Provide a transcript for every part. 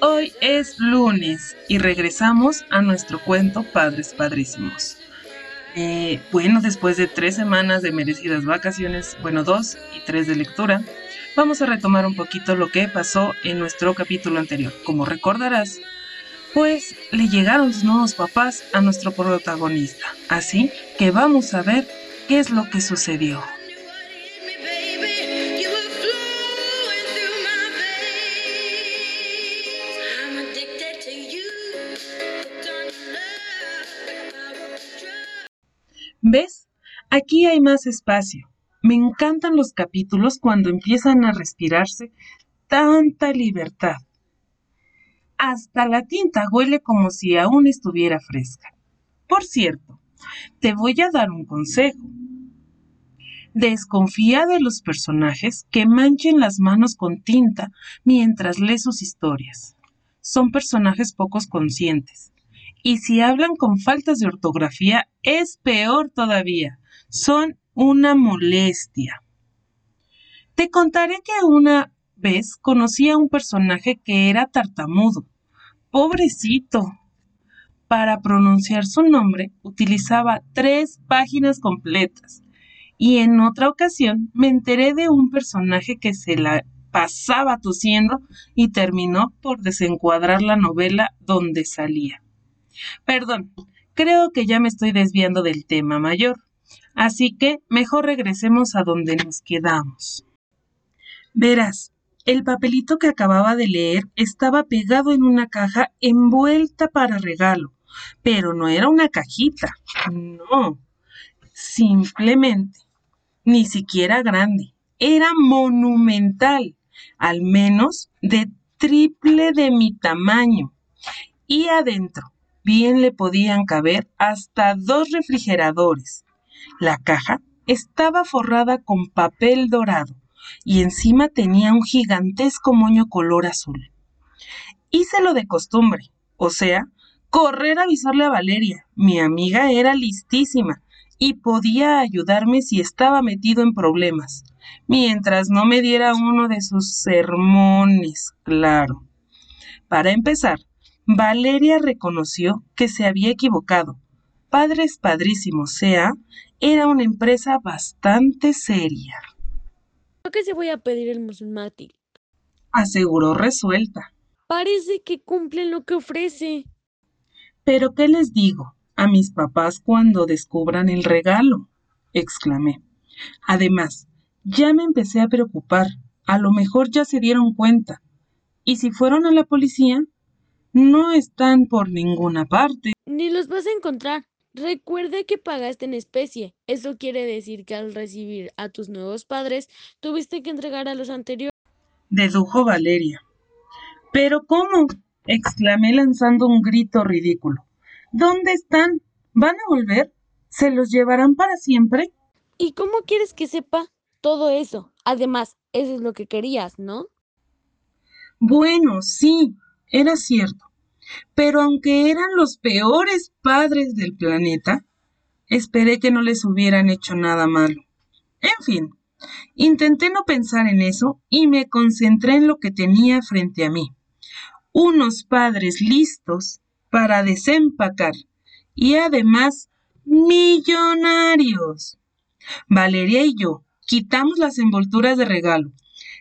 Hoy es lunes y regresamos a nuestro cuento Padres Padrísimos. Eh, bueno, después de tres semanas de merecidas vacaciones, bueno, dos y tres de lectura, vamos a retomar un poquito lo que pasó en nuestro capítulo anterior. Como recordarás, pues le llegaron sus nuevos papás a nuestro protagonista. Así que vamos a ver qué es lo que sucedió. ¿Ves? Aquí hay más espacio. Me encantan los capítulos cuando empiezan a respirarse tanta libertad. Hasta la tinta huele como si aún estuviera fresca. Por cierto, te voy a dar un consejo. Desconfía de los personajes que manchen las manos con tinta mientras lees sus historias. Son personajes pocos conscientes. Y si hablan con faltas de ortografía, es peor todavía. Son una molestia. Te contaré que una vez conocí a un personaje que era tartamudo. Pobrecito. Para pronunciar su nombre utilizaba tres páginas completas. Y en otra ocasión me enteré de un personaje que se la pasaba tosiendo y terminó por desencuadrar la novela donde salía. Perdón, creo que ya me estoy desviando del tema mayor, así que mejor regresemos a donde nos quedamos. Verás, el papelito que acababa de leer estaba pegado en una caja envuelta para regalo, pero no era una cajita, no, simplemente, ni siquiera grande, era monumental, al menos de triple de mi tamaño, y adentro bien le podían caber hasta dos refrigeradores. La caja estaba forrada con papel dorado y encima tenía un gigantesco moño color azul. Hice lo de costumbre, o sea, correr a avisarle a Valeria. Mi amiga era listísima y podía ayudarme si estaba metido en problemas, mientras no me diera uno de sus sermones, claro. Para empezar, Valeria reconoció que se había equivocado. Padres Padrísimos sea era una empresa bastante seria, Creo que se voy a pedir el musmátil. aseguró resuelta. Parece que cumplen lo que ofrece. Pero ¿qué les digo a mis papás cuando descubran el regalo? exclamé. Además, ya me empecé a preocupar. A lo mejor ya se dieron cuenta. Y si fueron a la policía, no están por ninguna parte. Ni los vas a encontrar. Recuerda que pagaste en especie. Eso quiere decir que al recibir a tus nuevos padres, tuviste que entregar a los anteriores. dedujo Valeria. ¿Pero cómo? exclamé lanzando un grito ridículo. ¿Dónde están? ¿Van a volver? ¿Se los llevarán para siempre? ¿Y cómo quieres que sepa todo eso? Además, eso es lo que querías, ¿no? Bueno, sí, era cierto. Pero aunque eran los peores padres del planeta, esperé que no les hubieran hecho nada malo. En fin, intenté no pensar en eso y me concentré en lo que tenía frente a mí. Unos padres listos para desempacar y además millonarios. Valeria y yo quitamos las envolturas de regalo.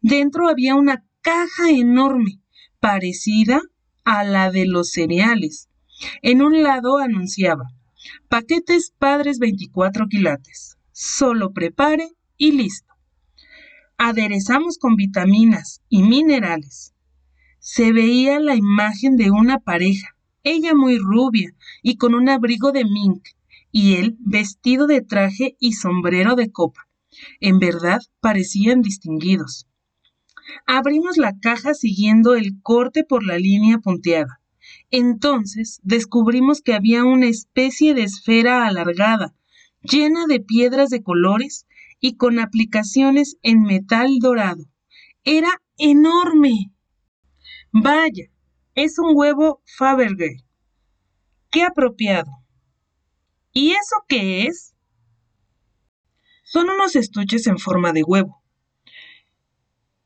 Dentro había una caja enorme, parecida a la de los cereales. En un lado anunciaba, paquetes padres 24 quilates. Solo prepare y listo. Aderezamos con vitaminas y minerales. Se veía la imagen de una pareja, ella muy rubia y con un abrigo de mink, y él vestido de traje y sombrero de copa. En verdad parecían distinguidos. Abrimos la caja siguiendo el corte por la línea punteada. Entonces descubrimos que había una especie de esfera alargada, llena de piedras de colores y con aplicaciones en metal dorado. Era enorme. Vaya, es un huevo Fabergé. ¡Qué apropiado! ¿Y eso qué es? Son unos estuches en forma de huevo,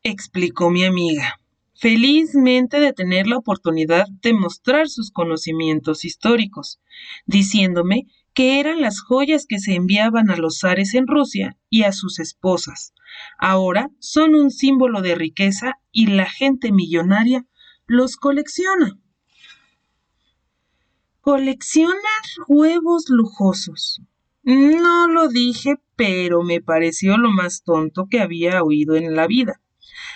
explicó mi amiga, felizmente de tener la oportunidad de mostrar sus conocimientos históricos, diciéndome que eran las joyas que se enviaban a los zares en Rusia y a sus esposas. Ahora son un símbolo de riqueza y la gente millonaria los colecciona. Coleccionar huevos lujosos. No lo dije, pero me pareció lo más tonto que había oído en la vida.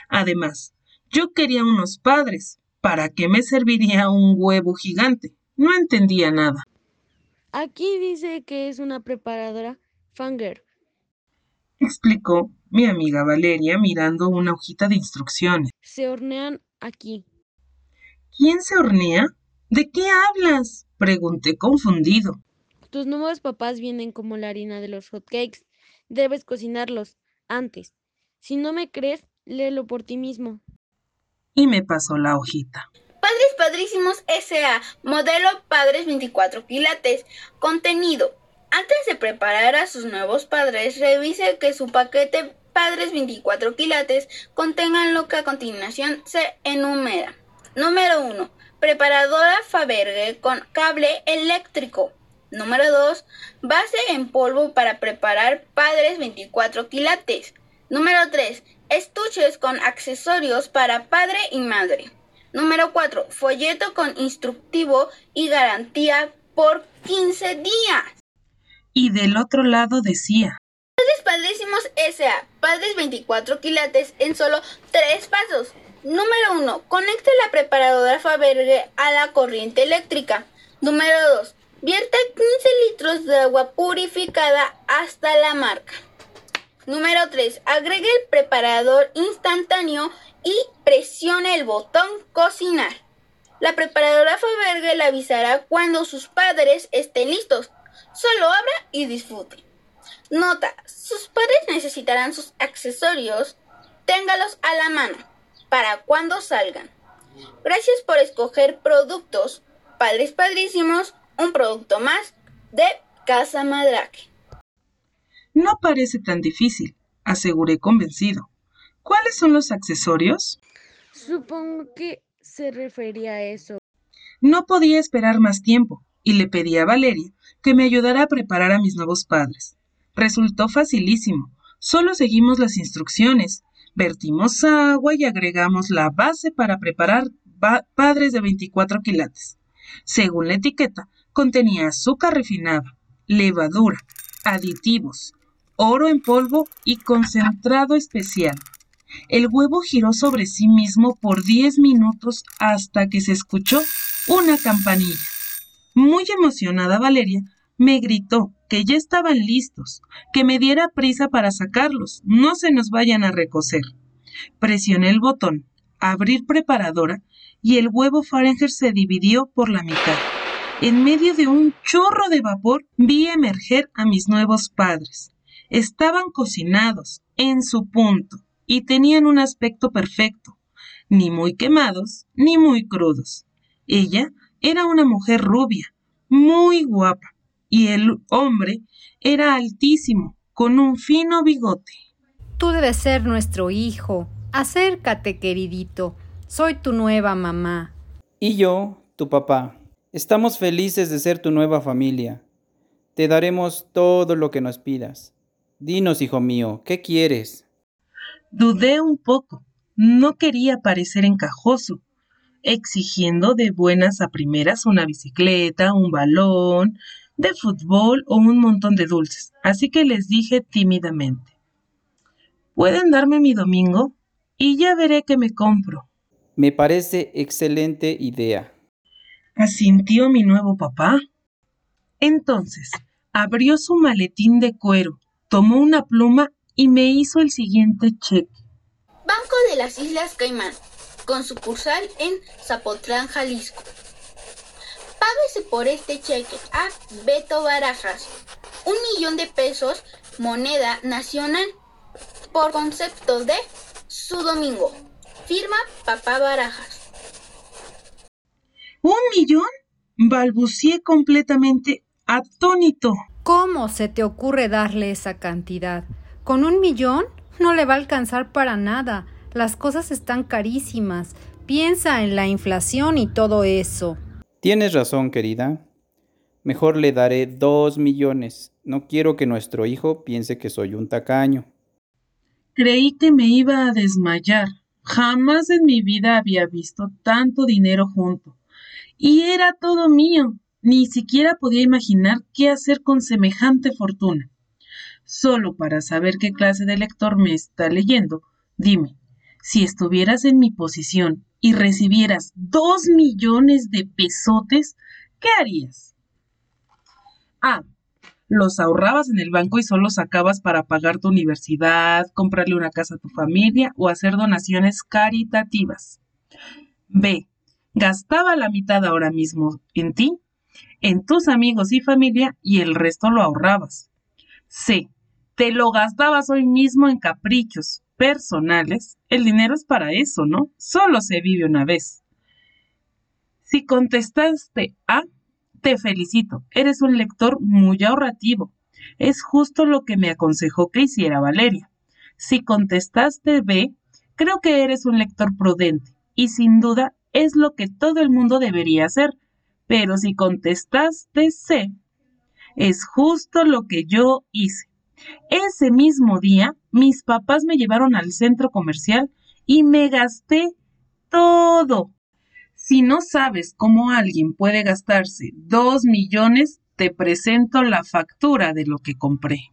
Además, yo quería unos padres. ¿Para qué me serviría un huevo gigante? No entendía nada. Aquí dice que es una preparadora Fanger. Explicó mi amiga Valeria mirando una hojita de instrucciones. Se hornean aquí. ¿Quién se hornea? ¿De qué hablas? Pregunté confundido. Tus nuevos papás vienen como la harina de los hotcakes. Debes cocinarlos antes. Si no me crees, léelo por ti mismo. Y me pasó la hojita. Padres Padrísimos S.A. Modelo Padres 24 quilates. Contenido. Antes de preparar a sus nuevos padres, revise que su paquete Padres 24 quilates contenga lo que a continuación se enumera. Número 1. Preparadora Faberge con cable eléctrico. Número 2. Base en polvo para preparar padres 24 quilates. Número 3. Estuches con accesorios para padre y madre. Número 4. Folleto con instructivo y garantía por 15 días. Y del otro lado decía. Padres Padrísimos S.A. Padres 24 quilates en solo 3 pasos. Número 1. Conecte la preparadora Faberge a la corriente eléctrica. Número 2. Vierta 15 litros de agua purificada hasta la marca. Número 3. Agregue el preparador instantáneo y presione el botón cocinar. La preparadora Faberge le avisará cuando sus padres estén listos. Solo abra y disfrute. Nota, sus padres necesitarán sus accesorios. Téngalos a la mano para cuando salgan. Gracias por escoger productos. Padres Padrísimos un producto más de Casa Madrake. No parece tan difícil, aseguré convencido. ¿Cuáles son los accesorios? Supongo que se refería a eso. No podía esperar más tiempo y le pedí a Valeria que me ayudara a preparar a mis nuevos padres. Resultó facilísimo. Solo seguimos las instrucciones. Vertimos agua y agregamos la base para preparar padres de 24 quilates. Según la etiqueta, contenía azúcar refinada, levadura, aditivos, oro en polvo y concentrado especial. El huevo giró sobre sí mismo por 10 minutos hasta que se escuchó una campanilla. Muy emocionada Valeria me gritó que ya estaban listos, que me diera prisa para sacarlos, no se nos vayan a recocer. Presioné el botón, abrir preparadora, y el huevo Fahrenheit se dividió por la mitad. En medio de un chorro de vapor vi emerger a mis nuevos padres. Estaban cocinados, en su punto, y tenían un aspecto perfecto, ni muy quemados, ni muy crudos. Ella era una mujer rubia, muy guapa, y el hombre era altísimo, con un fino bigote. Tú debes ser nuestro hijo. Acércate, queridito. Soy tu nueva mamá. Y yo, tu papá. Estamos felices de ser tu nueva familia. Te daremos todo lo que nos pidas. Dinos, hijo mío, ¿qué quieres? Dudé un poco. No quería parecer encajoso, exigiendo de buenas a primeras una bicicleta, un balón de fútbol o un montón de dulces. Así que les dije tímidamente, ¿pueden darme mi domingo? Y ya veré qué me compro. Me parece excelente idea. Asintió mi nuevo papá. Entonces, abrió su maletín de cuero, tomó una pluma y me hizo el siguiente cheque. Banco de las Islas Caimán, con sucursal en Zapotlán, Jalisco. Págese por este cheque a Beto Barajas. Un millón de pesos, moneda nacional, por concepto de su domingo. Firma Papá Barajas. ¿Un millón? balbucié completamente atónito. ¿Cómo se te ocurre darle esa cantidad? Con un millón no le va a alcanzar para nada. Las cosas están carísimas. Piensa en la inflación y todo eso. Tienes razón, querida. Mejor le daré dos millones. No quiero que nuestro hijo piense que soy un tacaño. Creí que me iba a desmayar. Jamás en mi vida había visto tanto dinero junto. Y era todo mío. Ni siquiera podía imaginar qué hacer con semejante fortuna. Solo para saber qué clase de lector me está leyendo, dime, si estuvieras en mi posición y recibieras dos millones de pesotes, ¿qué harías? Ah, los ahorrabas en el banco y solo sacabas para pagar tu universidad, comprarle una casa a tu familia o hacer donaciones caritativas. B. Gastaba la mitad ahora mismo en ti, en tus amigos y familia y el resto lo ahorrabas. C. Te lo gastabas hoy mismo en caprichos personales. El dinero es para eso, ¿no? Solo se vive una vez. Si contestaste A, te felicito, eres un lector muy ahorrativo. Es justo lo que me aconsejó que hiciera Valeria. Si contestaste B, creo que eres un lector prudente y sin duda es lo que todo el mundo debería hacer. Pero si contestaste C, es justo lo que yo hice. Ese mismo día, mis papás me llevaron al centro comercial y me gasté todo. Si no sabes cómo alguien puede gastarse dos millones, te presento la factura de lo que compré.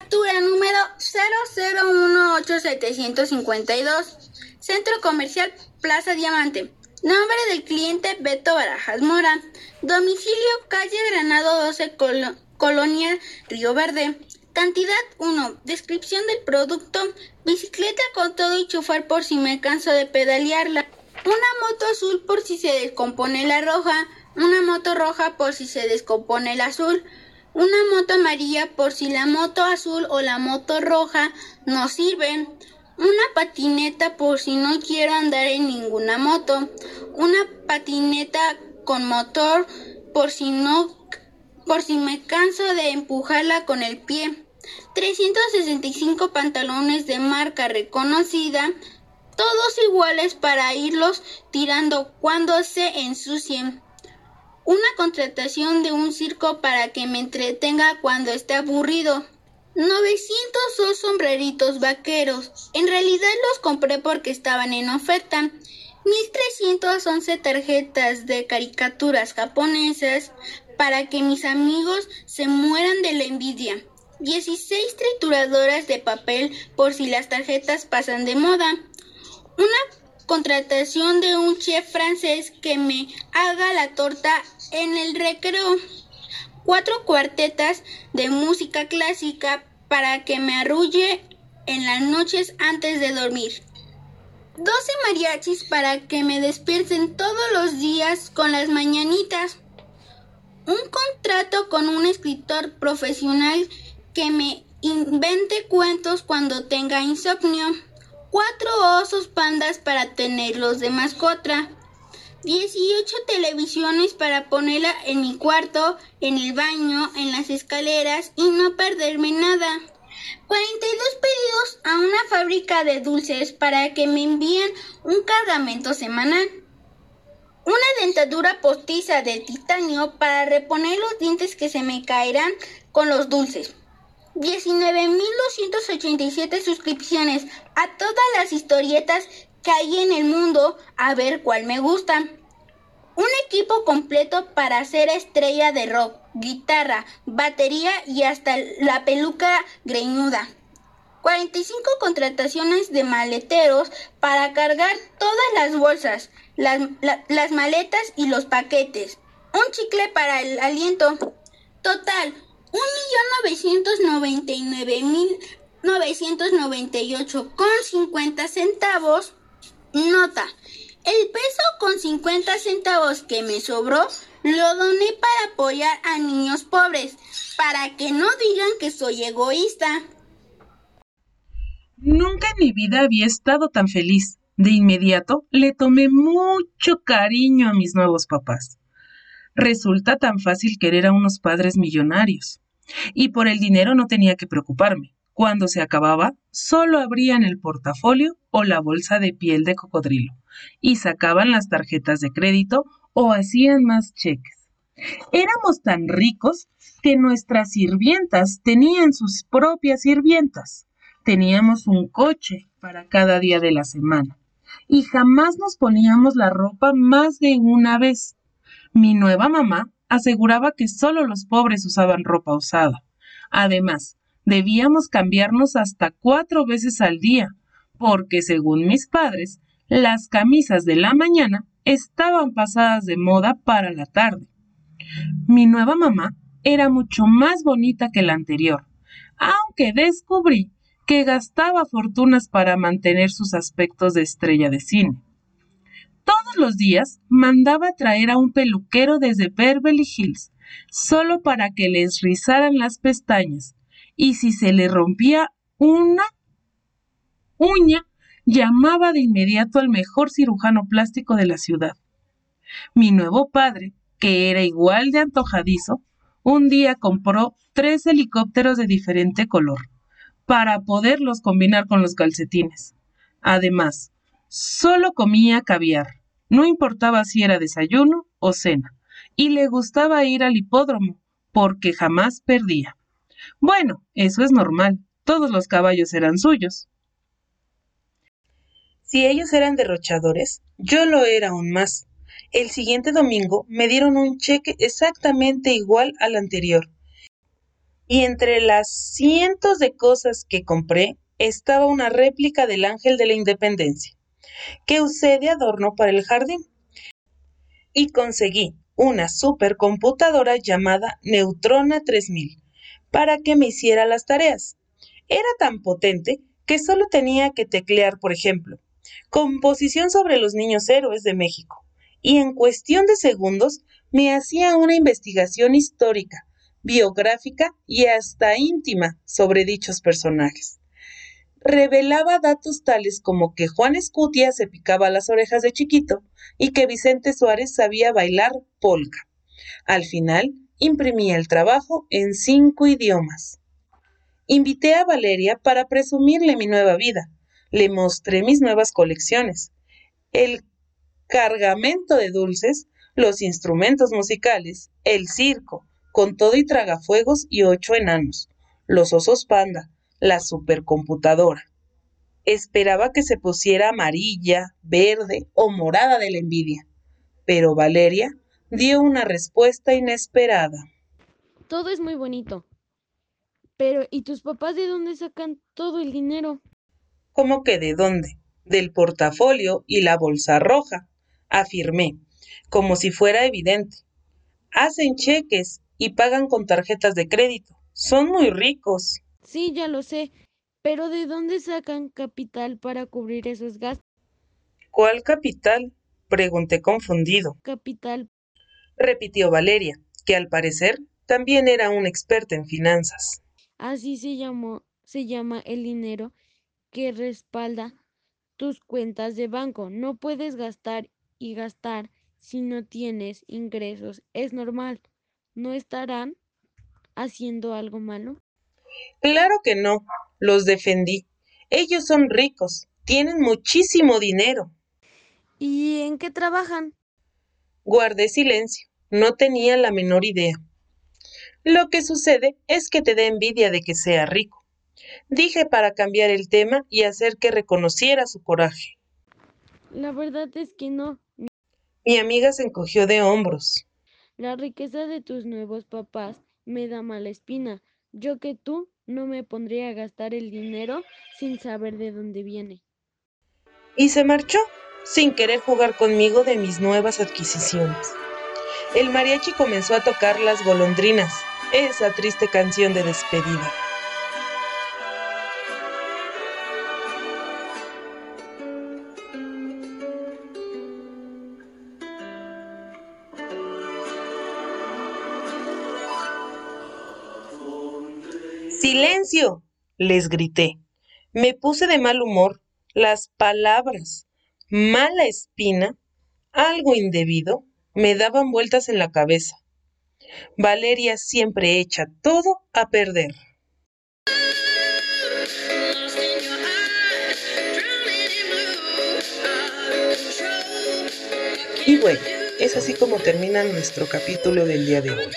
Factura número 0018752. Centro Comercial Plaza Diamante. Nombre del cliente Beto Barajas Mora. Domicilio calle Granado 12 Colonia Río Verde. Cantidad 1. Descripción del producto. Bicicleta con todo y chufar por si me canso de pedalearla. Una moto azul por si se descompone la roja, una moto roja por si se descompone el azul, una moto amarilla por si la moto azul o la moto roja no sirven, una patineta por si no quiero andar en ninguna moto, una patineta con motor por si no por si me canso de empujarla con el pie. 365 pantalones de marca reconocida, todos iguales para irlos tirando cuando se ensucien. Una contratación de un circo para que me entretenga cuando esté aburrido. 902 sombreritos vaqueros. En realidad los compré porque estaban en oferta. 1311 tarjetas de caricaturas japonesas para que mis amigos se mueran de la envidia. 16 trituradoras de papel por si las tarjetas pasan de moda una contratación de un chef francés que me haga la torta en el recreo. Cuatro cuartetas de música clásica para que me arrulle en las noches antes de dormir. Doce mariachis para que me despierten todos los días con las mañanitas. Un contrato con un escritor profesional que me invente cuentos cuando tenga insomnio cuatro osos pandas para tenerlos de mascota, 18 televisiones para ponerla en mi cuarto, en el baño, en las escaleras y no perderme nada. 42 pedidos a una fábrica de dulces para que me envíen un cargamento semanal. Una dentadura postiza de titanio para reponer los dientes que se me caerán con los dulces. 19.287 suscripciones a todas las historietas que hay en el mundo a ver cuál me gusta. Un equipo completo para ser estrella de rock, guitarra, batería y hasta la peluca greñuda. 45 contrataciones de maleteros para cargar todas las bolsas, las, las maletas y los paquetes. Un chicle para el aliento. Total, 1.999.998 con 50 centavos. Nota. El peso con 50 centavos que me sobró lo doné para apoyar a niños pobres, para que no digan que soy egoísta. Nunca en mi vida había estado tan feliz. De inmediato le tomé mucho cariño a mis nuevos papás. Resulta tan fácil querer a unos padres millonarios. Y por el dinero no tenía que preocuparme. Cuando se acababa, solo abrían el portafolio o la bolsa de piel de cocodrilo y sacaban las tarjetas de crédito o hacían más cheques. Éramos tan ricos que nuestras sirvientas tenían sus propias sirvientas. Teníamos un coche para cada día de la semana y jamás nos poníamos la ropa más de una vez. Mi nueva mamá aseguraba que solo los pobres usaban ropa usada. Además, debíamos cambiarnos hasta cuatro veces al día, porque según mis padres, las camisas de la mañana estaban pasadas de moda para la tarde. Mi nueva mamá era mucho más bonita que la anterior, aunque descubrí que gastaba fortunas para mantener sus aspectos de estrella de cine. Todos los días mandaba traer a un peluquero desde Beverly Hills, solo para que les rizaran las pestañas, y si se le rompía una uña, llamaba de inmediato al mejor cirujano plástico de la ciudad. Mi nuevo padre, que era igual de antojadizo, un día compró tres helicópteros de diferente color, para poderlos combinar con los calcetines. Además, Solo comía caviar, no importaba si era desayuno o cena, y le gustaba ir al hipódromo, porque jamás perdía. Bueno, eso es normal, todos los caballos eran suyos. Si ellos eran derrochadores, yo lo era aún más. El siguiente domingo me dieron un cheque exactamente igual al anterior. Y entre las cientos de cosas que compré estaba una réplica del Ángel de la Independencia que usé de adorno para el jardín. Y conseguí una supercomputadora llamada Neutrona 3000 para que me hiciera las tareas. Era tan potente que solo tenía que teclear, por ejemplo, composición sobre los niños héroes de México, y en cuestión de segundos me hacía una investigación histórica, biográfica y hasta íntima sobre dichos personajes revelaba datos tales como que Juan Escutia se picaba las orejas de chiquito y que Vicente Suárez sabía bailar polka. Al final, imprimía el trabajo en cinco idiomas. Invité a Valeria para presumirle mi nueva vida. Le mostré mis nuevas colecciones. El cargamento de dulces, los instrumentos musicales, el circo, con todo y tragafuegos y ocho enanos, los osos panda, la supercomputadora. Esperaba que se pusiera amarilla, verde o morada de la envidia, pero Valeria dio una respuesta inesperada. Todo es muy bonito. Pero, ¿y tus papás de dónde sacan todo el dinero? ¿Cómo que de dónde? Del portafolio y la bolsa roja, afirmé, como si fuera evidente. Hacen cheques y pagan con tarjetas de crédito. Son muy ricos. Sí, ya lo sé, pero ¿de dónde sacan capital para cubrir esos gastos? ¿Cuál capital? pregunté confundido. Capital. Repitió Valeria, que al parecer también era una experta en finanzas. Así se llamó, se llama el dinero que respalda tus cuentas de banco. No puedes gastar y gastar si no tienes ingresos. Es normal. ¿No estarán haciendo algo malo? Claro que no, los defendí. Ellos son ricos, tienen muchísimo dinero. ¿Y en qué trabajan? Guardé silencio, no tenía la menor idea. Lo que sucede es que te da envidia de que sea rico. Dije para cambiar el tema y hacer que reconociera su coraje. La verdad es que no. Mi amiga se encogió de hombros. La riqueza de tus nuevos papás me da mala espina. Yo que tú no me pondría a gastar el dinero sin saber de dónde viene. Y se marchó, sin querer jugar conmigo de mis nuevas adquisiciones. El mariachi comenzó a tocar las golondrinas, esa triste canción de despedida. ¡Silencio! les grité. Me puse de mal humor. Las palabras. Mala espina, algo indebido, me daban vueltas en la cabeza. Valeria siempre echa todo a perder. Y bueno, es así como termina nuestro capítulo del día de hoy.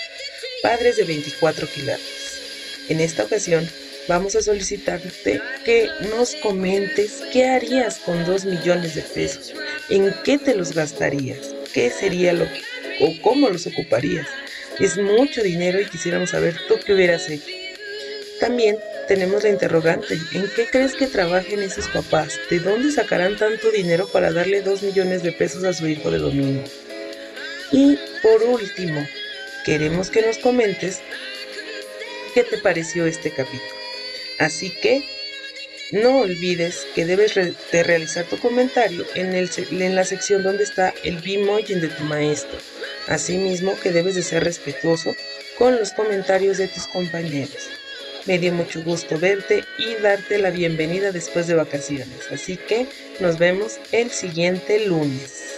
Padres de 24 quilates. En esta ocasión vamos a solicitarte que nos comentes qué harías con 2 millones de pesos, en qué te los gastarías, qué sería lo que, o cómo los ocuparías. Es mucho dinero y quisiéramos saber tú qué hubieras hecho. También tenemos la interrogante, ¿en qué crees que trabajen esos papás? ¿De dónde sacarán tanto dinero para darle 2 millones de pesos a su hijo de domingo? Y por último, queremos que nos comentes qué te pareció este capítulo. Así que no olvides que debes de realizar tu comentario en, el en la sección donde está el Bimojin de tu maestro. Asimismo que debes de ser respetuoso con los comentarios de tus compañeros. Me dio mucho gusto verte y darte la bienvenida después de vacaciones. Así que nos vemos el siguiente lunes.